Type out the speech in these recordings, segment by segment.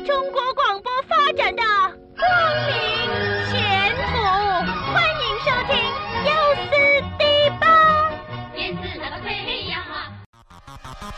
中国广播发展的光明前途。欢迎收听优思迪吧。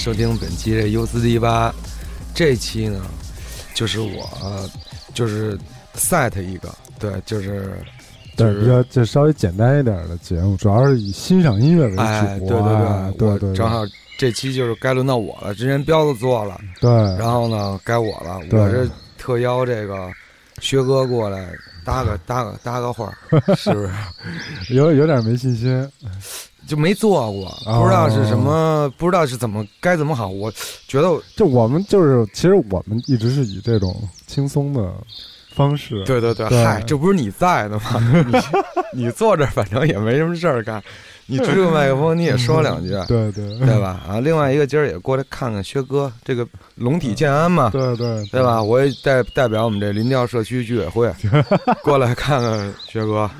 收听本期这 U 四 D 八，这期呢，就是我就是 set 一个，对，就是对，就是比较就稍微简单一点的节目，主要是以欣赏音乐为主。哎，对对对对对，我正好这期就是该轮到我了，之前彪子做了，对，然后呢该我了，我这特邀这个薛哥过来搭个搭个搭个话儿，是不是？有有点没信心。就没做过，哦不知道是什么，不知道是怎么该怎么好。我觉得就我们就是，其实我们一直是以这种轻松的方式，对对对，对嗨，这不是你在的吗？你你坐这儿，反正也没什么事儿干，你支个麦克风，你也说两句，对对对吧？啊，另外一个今儿也过来看看薛哥，这个龙体健安嘛，对对对吧？？我也代代表我们这林调社区居委会 过来看看薛哥，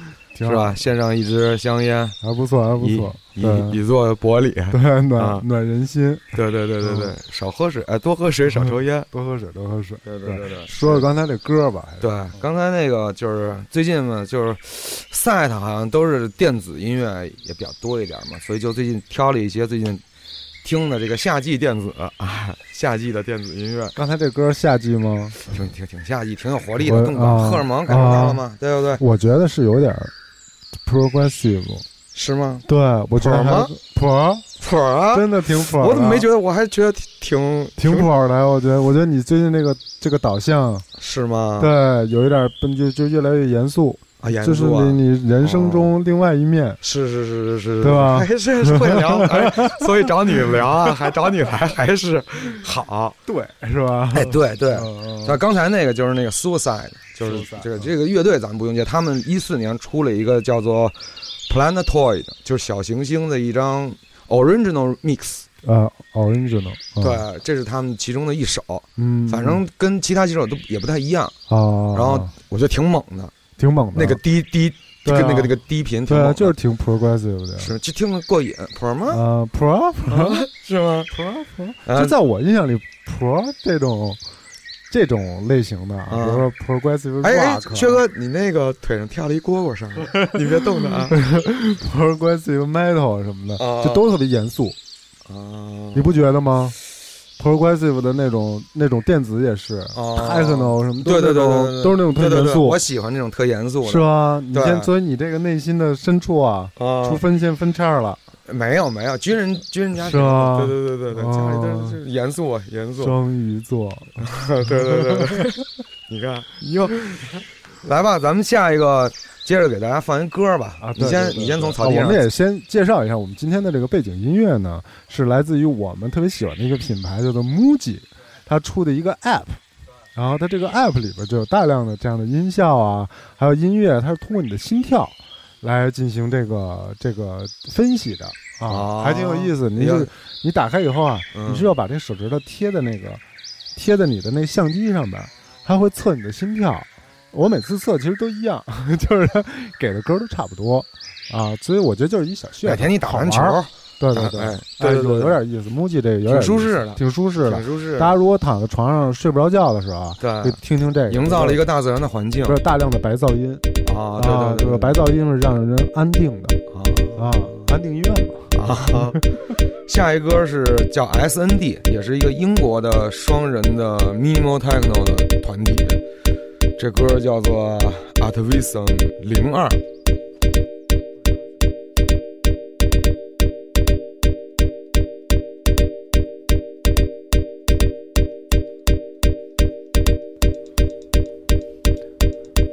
挺好是吧？献上一支香烟，还不错，还不错，以对以作薄礼。对暖、啊暖人心，对对对对对，少喝水，哎，多喝水，少抽烟。多喝水，多喝水。对对对对。说说刚才那歌吧，对，刚才那个就是最近嘛，就是赛特好像都是电子音乐也比较多一点嘛，所以就最近挑了一些最近听的这个夏季电子啊，夏季的电子音乐，刚才这歌夏季吗？挺挺挺夏季，挺有活力的，我更荷尔蒙感受到了吗？对不对？我觉得是有点 progressive，是吗？对我觉得还谱谱儿啊，真的挺谱的，我怎么没觉得？我还觉得挺挺普的？我觉得，我觉得你最近这个这个导向，是吗？对，有一点奔就就越来越严肃，啊，严就是。你你人生中另外一面。是是是是是，对吧？还是是会聊，哎，所以找你聊啊，还找你来，还是好。对，是吧？哎，对对，嗯那刚才那个就是那个 Suicide，就是这个这个乐队咱们不用介，他们一四年出了一个叫做 Planetoid，就是小行星的一张 original mix，呃，original，嗯。对，这是他们其中的一首，嗯，反正跟其他几首都也不太一样，啊，然后我觉得挺猛的，挺猛的，那个低低跟那个那个低频挺对啊，就是挺 progressive 的，是就听着过瘾，Pro 吗？啊，pro pro 是吗？pro pro，啊就在我印象里，pro 这种这种类型的，比啊。如说 progressive 哎哎，rock，薛哥，你那个腿上跳了一蝈蝈上来，你别动它啊！progressive metal 什么的，啊。就都特别严肃，啊。你不觉得吗？progressive 的那种那种电子也是哦，techno 什么，对对对对对对。都是那种特严肃。我，喜欢这种特严肃的，是吧？你先，所以你这个内心的深处啊，啊。出分线分叉了，没有没有，军人军人家是吧？对对对对对，哦。家里都是严肃啊严肃，双鱼座，对对对对，你看。哟，来吧，咱们下一个接着给大家放一歌吧啊，你先你先从草地上们也先介绍一下，我们今天的这个背景音乐呢，是来自于我们特别喜欢的一个品牌，叫做 MUJI，它出的一个 App。然后它这个 App 里边就有大量的这样的音效啊，还有音乐，它是通过你的心跳来进行这个这个分析的啊，哦还挺有意思。你就是你打开以后啊，嗯你是要把这手指头贴在那个贴在你的那相机上边，它会测你的心跳。我每次测其实都一样，就是它给的歌都差不多啊，所以我觉得就是一小噱头。哪天你打完球对对对，对对对有点意思。MUJI 这个有点挺舒适的挺舒适的挺。舒适大家如果躺在床上睡不着觉的时候对，听听这个，营造了一个大自然的环境不是大量的白噪音啊，对对对，这个白噪音是让人安定的啊啊，安定医院嘛。啊，下一歌是叫 S N D，也是一个英国的双人的 minimal techno 的团体，这歌叫做 Artivision 零二。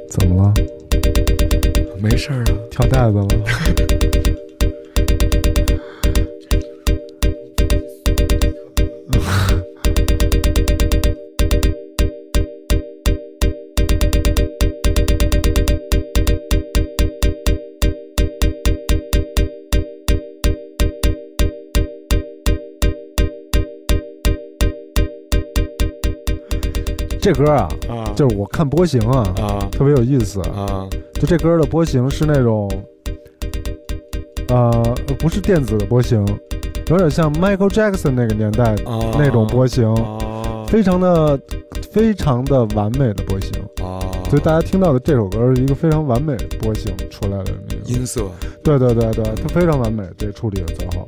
怎么了？没事儿啊，跳袋子了？这歌啊，啊就是我看波形啊，啊特别有意思。啊就这歌的波形是那种，呃，不是电子的波形，有点像 Michael Jackson 那个年代啊那种波形，啊非常的、非常的完美的波形。啊，所以大家听到的这首歌是一个非常完美波形出来的那个。音色对对对对，它非常完美，这处理的最后。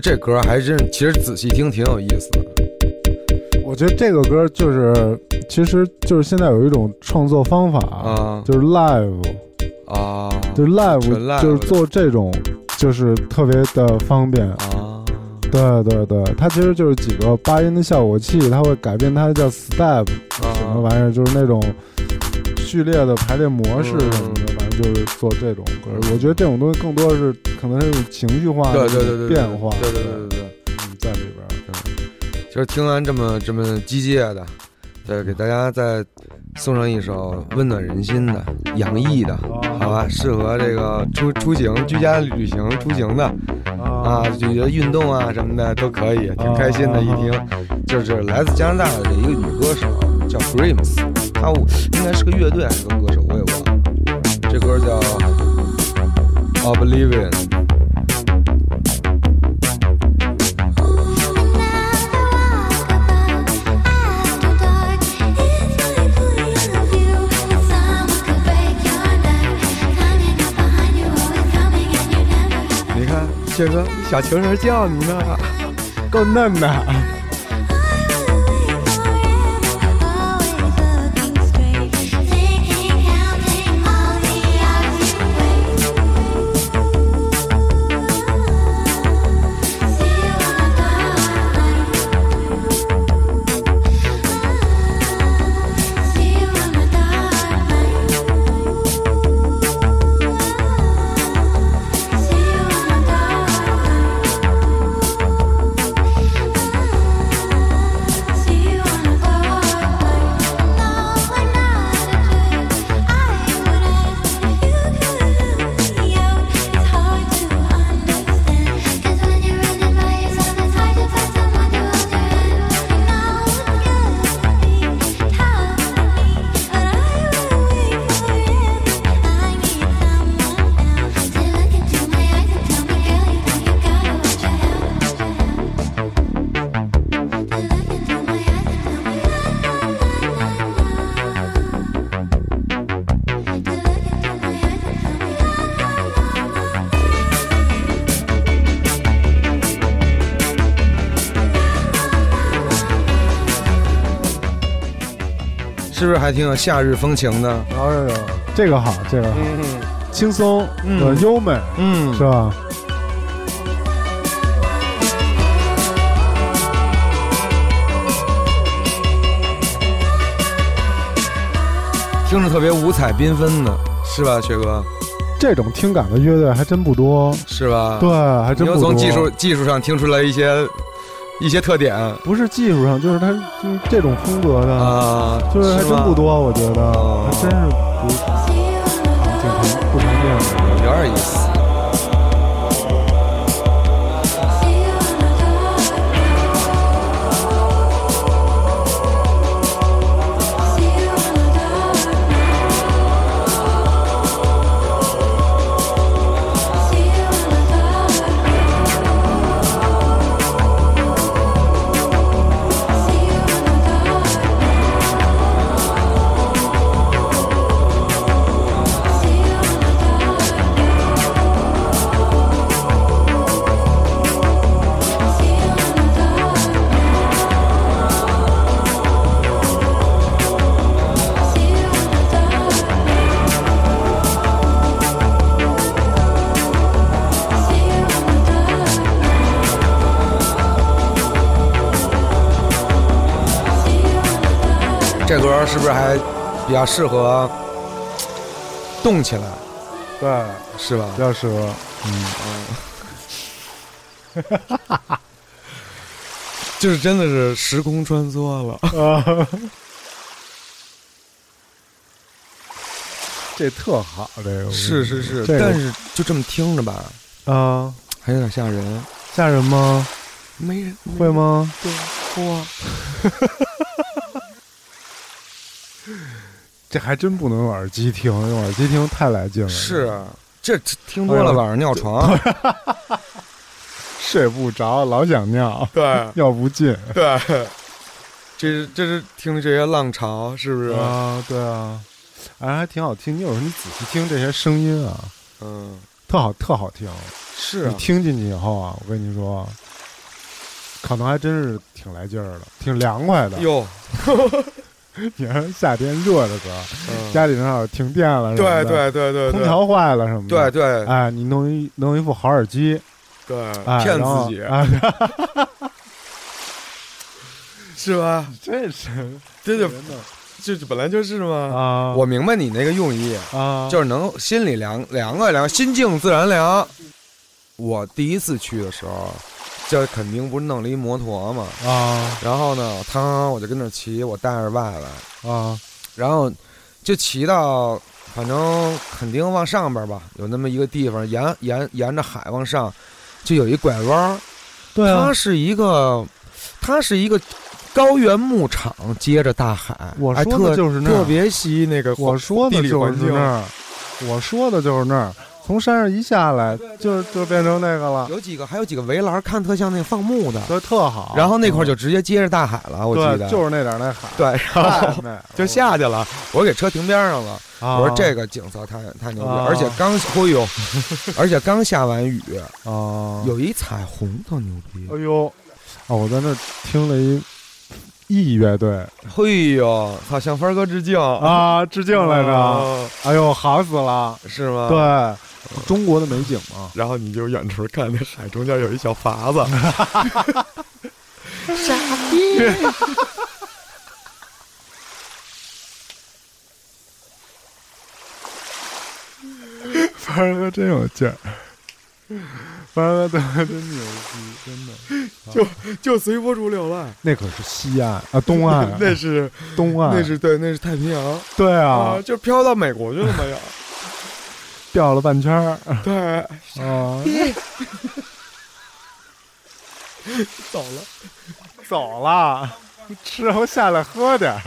得这歌还真，其实仔细听挺有意思的。我觉得这个歌就是，其实就是现在有一种创作方法，啊就是 live，啊，就是 live，就是做这种，就是特别的方便。啊，对对对，它其实就是几个八音的效果器，它会改变它叫 step 什么玩意儿，就是那种序列的排列模式什么的，就是做这种歌。我觉得这种东西更多是可能是情绪化的对对对对，变化，对对对对对。嗯，在里边儿。就是听完这么这么机械的，再给大家再送上一首温暖人心的、洋溢的，好吧？适合这个出出行、居家旅行出行的啊，就觉得运动啊什么的都可以，挺开心的。一听就是来自加拿大的一个女歌手，叫 Grimes，她应该是个乐队还是个歌手。这歌叫 Oblivion 你看，这个小情人叫你呢。够嫩的。是不是还挺有夏日风情的？然后这个好，这个好，嗯轻松嗯呃优美嗯是吧？听着特别五彩缤纷的，是吧，学哥？这种听感的乐队还真不多，是吧？对，，还真你又不多。从技术技术上听出来一些一些特点不是技术上，就是他就是这种风格的，啊，就是还真不多，我觉得哦还真是不挺常不常见的。有点意思。是不是还比较适合动起来，对，是吧比？较适合。嗯 就是真的是时空穿梭了。啊，这特好，这个是是是，这个但是就这么听着吧，啊，还有点吓人。吓人吗？没人会？吗？对，哇，这还真不能用耳机听，用耳机听太来劲了。是啊这听多了晚上尿床。睡不着，老想尿，对尿不尽对，这是这是听这些浪潮，是不是？啊，对啊，哎，还挺好听。你有时候你仔细听这些声音啊，嗯，特好特好听。是啊你听进去以后啊，我跟你说，可能还真是挺来劲儿的，挺凉快的。哟，你看夏天热的歌，嗯 家里正好停电了对对对对，对空调坏了什么的，对对哎，你弄一弄一副好耳机，对，哎，骗然后自己啊，是吧？这是这就真的这这本来就是嘛。啊，我明白你那个用意，啊，就是能心里凉凉快凉，心静自然凉。我第一次去的时候，这肯定不是弄了一摩托嘛，啊。然后呢，他我就跟那儿骑，我带着外来，啊。然后就骑到，反正肯定往上边吧，有那么一个地方，沿沿沿着海往上，就有一拐弯儿，对啊。它，是一个，它是一个高原牧场，接着大海，哎我说的特就是那儿。特别吸那个我说的就是那儿，我说的就是那儿，从山上一下来就就变成那个了，有几个还有几个围栏，看特像那放牧的，对特好。然后那块儿就嗯直接接着大海了，我记得，就是那点儿那海，对，然后 就下去了，我给车停边上了。啊。我说这个景色太太牛逼，啊。而且刚，哎呦，而且刚下完雨，啊，有一彩虹特牛逼，哎呦，啊，我在那听了一 E 乐队。嘿呦，操，向帆哥致敬。啊，致敬来着，啊。哎呦，好死了，是吗？。对，中国的美景嘛，然后你就远处看那海中间有一小筏子，傻逼。凡儿哥真有劲儿，凡儿哥真真牛逼，真的，就随波逐流了。那可是西岸啊，东岸。啊，那是东岸，那是对，那是太平洋。对啊，就飘到美国去了嘛要。掉了半圈儿。对，啊，走了。走了，之后下来喝点儿。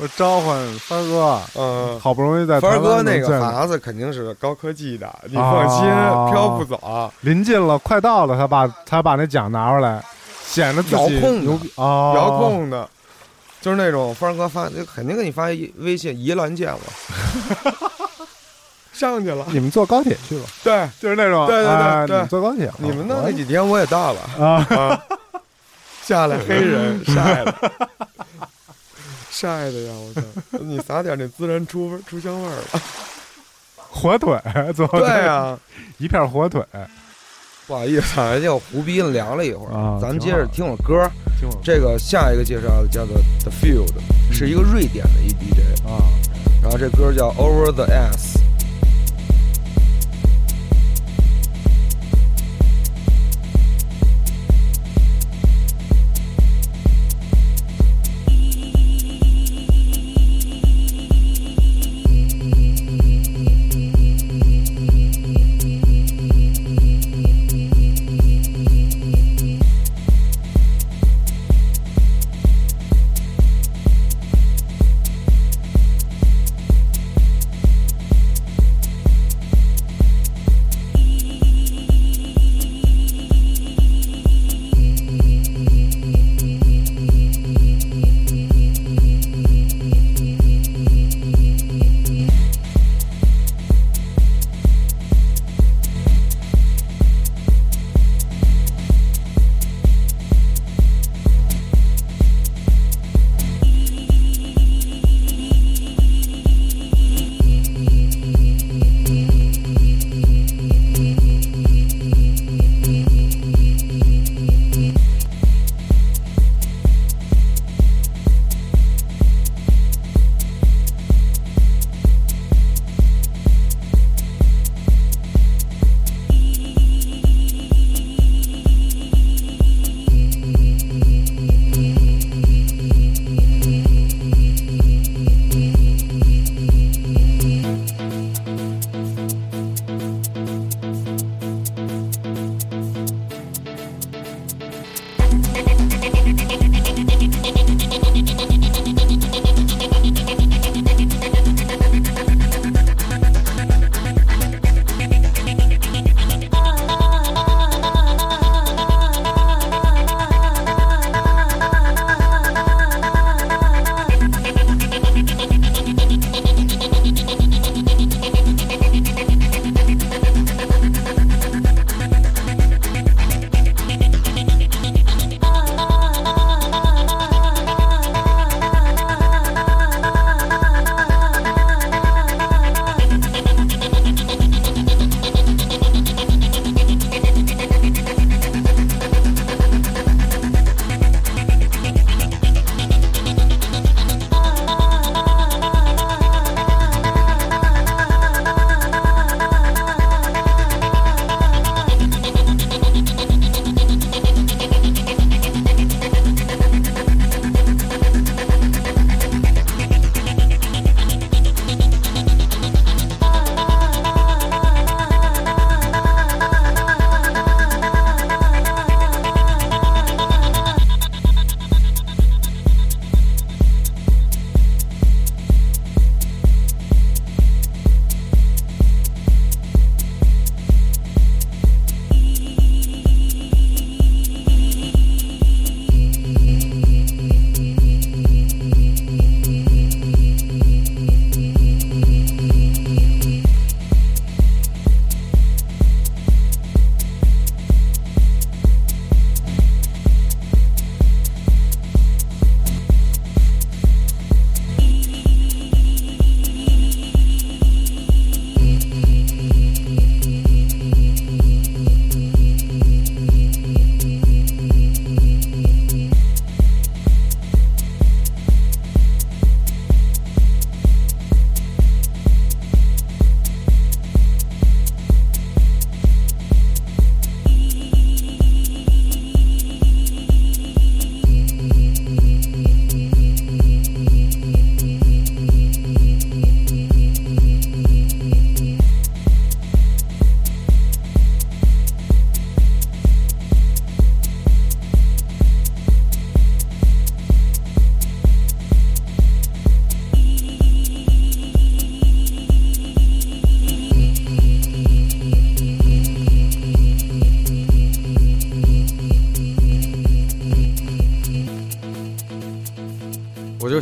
我召唤帆儿哥，嗯，好不容易在台凡儿哥那个湾能见着。筏子肯定是高科技的，你放心，啊飘不走。临近了，快到了，他把他把那奖拿出来，显得自己遥控的。牛逼啊，遥控的，就是那种凡儿哥发，就肯定给你发一微信，宜兰见我。上去了，你们坐高铁去吧，对，就是那种，对对对坐高铁，你们那哦那几天我也到了。啊，啊，下来。黑人 晒的，晒的呀！我操，你撒点那孜然出味出香味儿了。火腿，坐对呀，一片火腿，不好意思，啊，就胡逼了聊了一会儿，啊咱们接着听会儿歌。听我这个下一个介绍的叫做 The Field，是一个瑞典的一 DJ，啊，然后这歌叫 Over the S。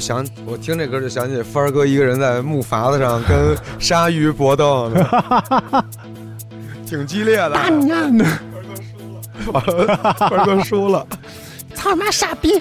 想，我听这歌就想起帆儿哥一个人在木筏子上跟鲨鱼搏斗呢，挺激烈的。大娘的，帆儿哥输了。操你妈傻逼！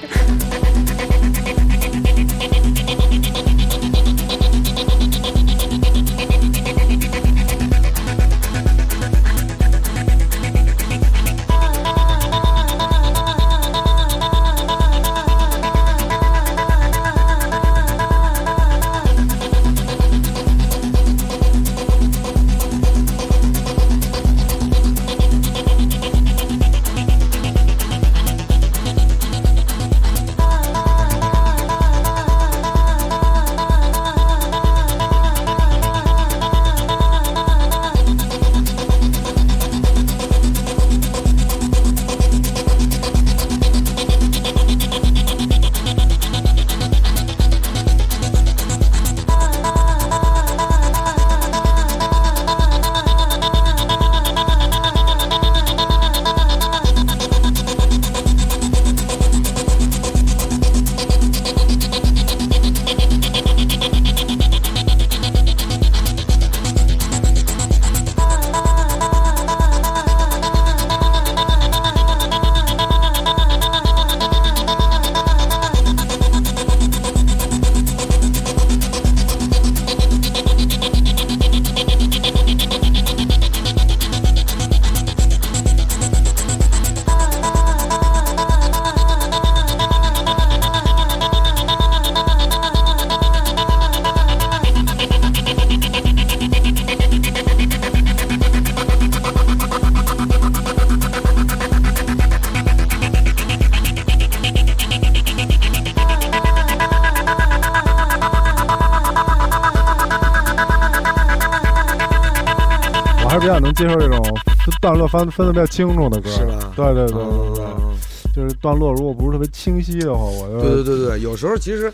分分的比较清楚的歌，是吧？对对对对对，嗯。就是段落如果不是特别清晰的话，我就对对对对，有时候其实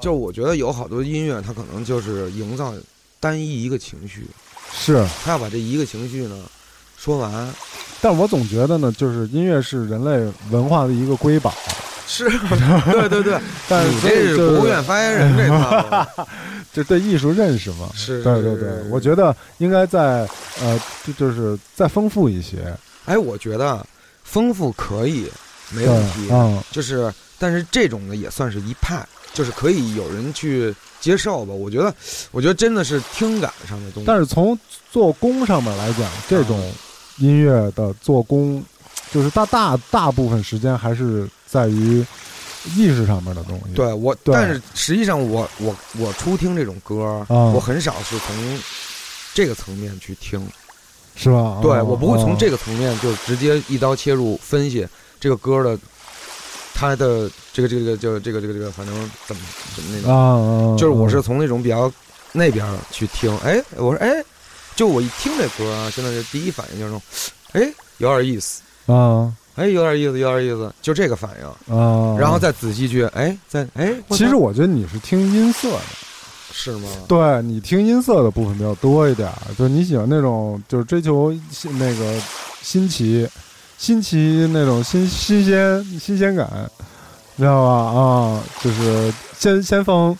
就我觉得有好多音乐，它可能就是营造单一一个情绪，是，他要把这一个情绪呢说完。但我总觉得呢，就是音乐是人类文化的一个瑰宝，是，对对对，但你这是国务院发言人 这套，就对艺术认识嘛，是，对对对，我觉得应该再呃，就就是再丰富一些，哎，我觉得丰富可以，没问题，嗯，就是，但是这种呢也算是一派，就是可以有人去接受吧。我觉得，我觉得真的是听感上的东西。但是从做工上面来讲，这种音乐的做工，就是大大大部分时间还是在于意识上面的东西。对我，对但是实际上我我我初听这种歌，嗯我很少是从这个层面去听。是吧？对哦我不会从这个，层面就直接一刀切入分析这个歌的它的这个这个就这个这个这个，反正怎么怎么那个。啊，就是我是从那种比较那边去听，哎，我说哎，就我一听这歌啊，现在是第一反应就是哎，有点意思，啊哎，有点意思，有点意思。就这个反应，啊，然后再仔细去，哎，再，哎，其实我觉得你是听音色的，是吗？对，你听音色的部分比较多一点，就你喜欢那种，就是追求那个新奇、新奇那种新新鲜新鲜感，你知道吧？啊，就是先先锋，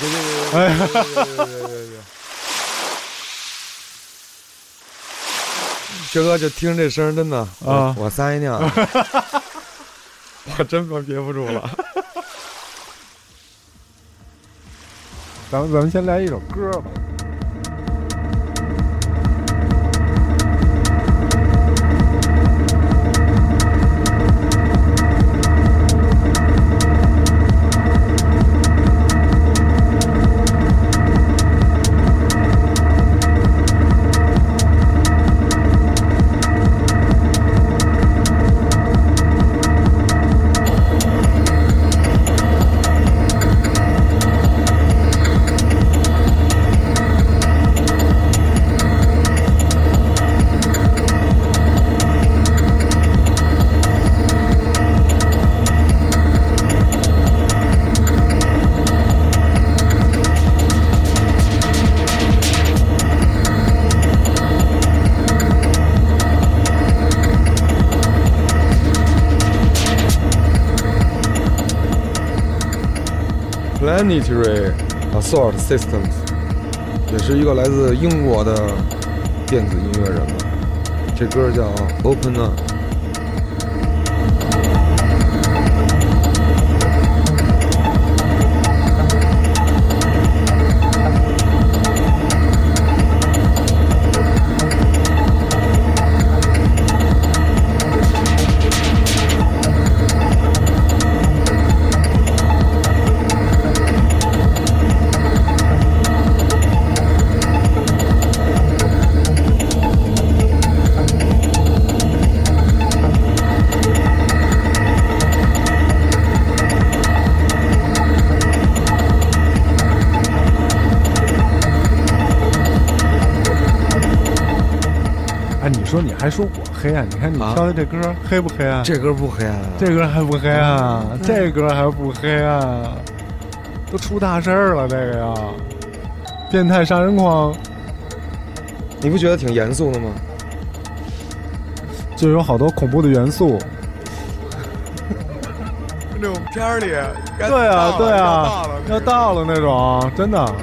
就是，哎，对对对。薛哥就听这声，真的啊我我撒一尿，我真憋不住了。咱们咱们先来一首歌吧。Planetary Assault Systems，也是一个来自英国的电子音乐人吧。这歌叫 Open Up。你说你还说我黑暗？你看你啊挑的这歌黑不黑暗？这歌不黑暗啊，这歌还不黑暗？这歌还不黑暗？都出大事儿了，这个呀！变态杀人狂你不觉得挺严肃的吗？就有好多恐怖的元素。那种片儿里，对啊，对啊，要到了那种，真的。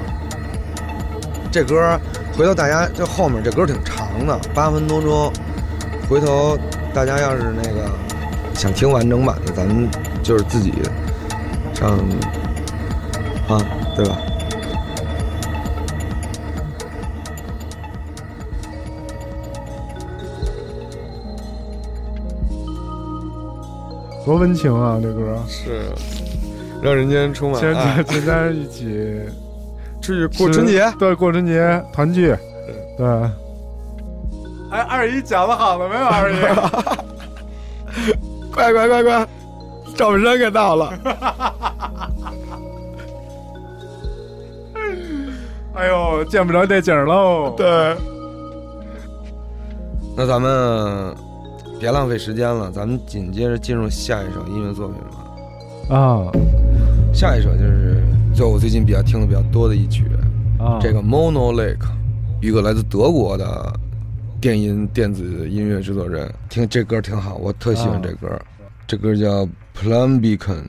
这歌回头大家这后面这歌挺长的，八分多钟。回头大家要是那个想听完整版的，咱们就是自己上啊，对吧？多温情啊！这歌，是，让人间充满全爱家。全家一起出 去过春节，对，过春节团聚，对。哎，二姨饺子好了没有？二姨，快快快快，赵本山给到了。哎呦，见不着这景儿喽。对，那咱们别浪费时间了，咱们紧接着进入下一首音乐作品吧。啊下一首就是就我最近比较听的比较多的一曲，啊，这个 Mono Lake，一个来自德国的电音电子音乐制作人，听这歌挺好，我特喜欢这歌，这歌叫 Plum Beacon。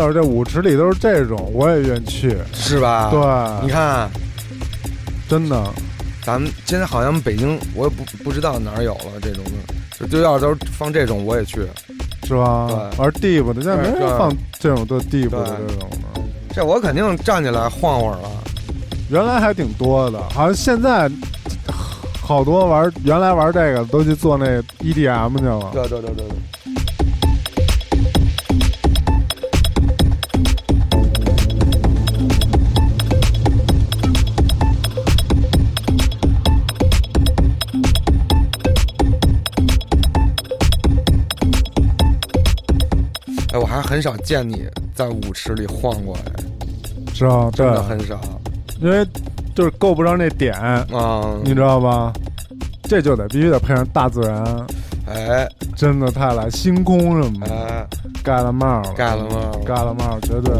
要是这舞池里都是这种，我也愿去。是吧？对你看，真的。咱们现在好像北京，我也不不知道哪儿有了这种的，就就要都放这种，我也去。是吧？对玩 deep 的，现在没人放这种的 deep 的这种的。这我肯定站起来晃会儿了。原来还挺多的，好像现在好多玩原来玩这个都去做那 EDM 去了。对对对对对。哎，我还很少见你在舞池里晃过来，是吧？对真，的很少因为就是够不着那点，啊。你知道吧？这就得必须得配上大自然，哎真的太来星空什么的，哎，盖了帽了，盖了帽盖了帽，绝对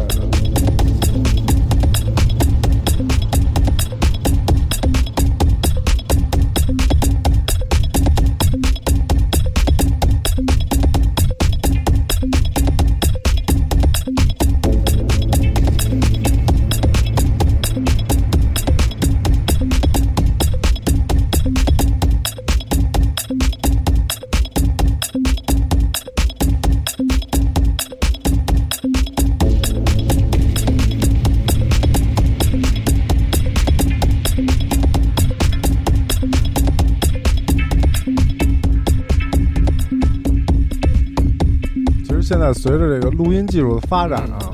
在随着这个录音技术的发展啊，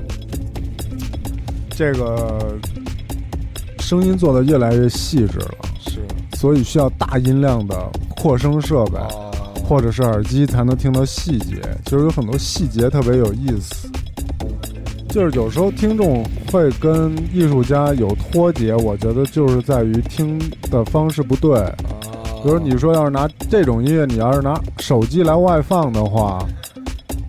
这个声音做的越来越细致了，是所以需要大音量的扩声设备。啊，或者是耳机才能听到细节，其实有很多细节特别有意思。就是有时候听众会跟艺术家有脱节，我觉得就是在于听的方式不对。比如你说要是拿这种音乐，你要是拿手机来外放的话，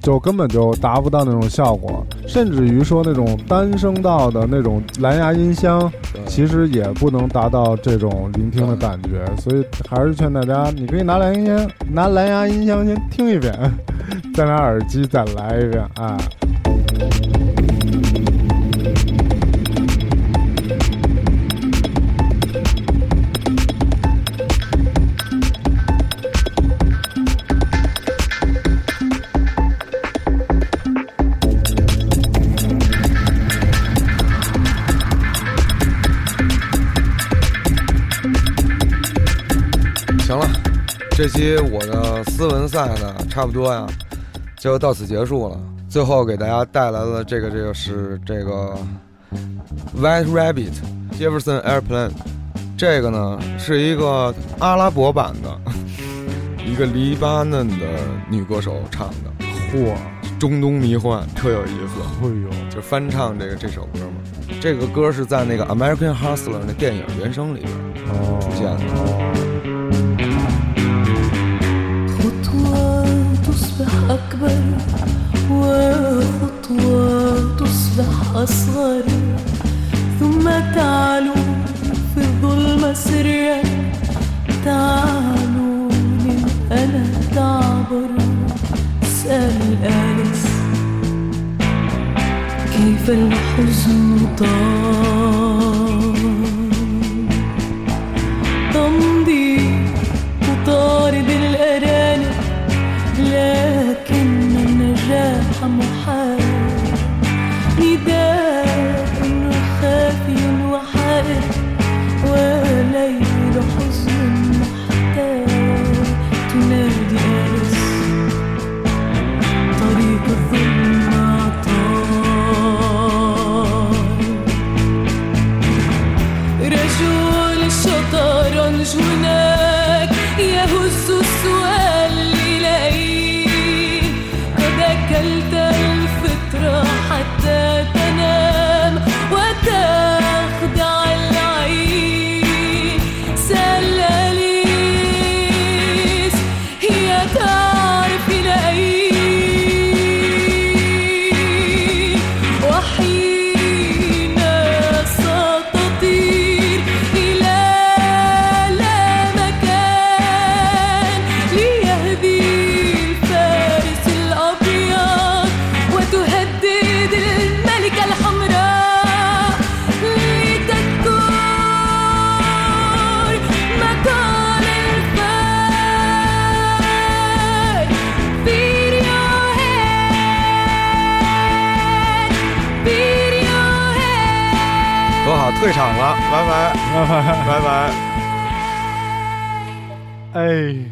就根本就达不到那种效果。甚至于说那种单声道的那种蓝牙音箱，其实也不能达到这种聆听的感觉，所以还是劝大家，你可以拿蓝牙音箱，拿蓝牙音箱先听一遍，再拿耳机再来一遍，哎。这期我的斯文赛呢，差不多呀，就到此结束了。最后给大家带来了这个，这个是这个 White Rabbit Jefferson Airplane，这个呢是一个阿拉伯版的，一个黎巴嫩的女歌手唱的，嚯，中东迷幻，特有意思。哎呦，就翻唱这个这首歌嘛，这个歌是在那个 American Hustler 那电影原声里边哦，出现的。أصغر ثم تعلو في الظلمة سرا تعلو من أنا تعبر. سأل الآنس كيف الحزن طار؟ winners. 拜拜。拜拜。哎。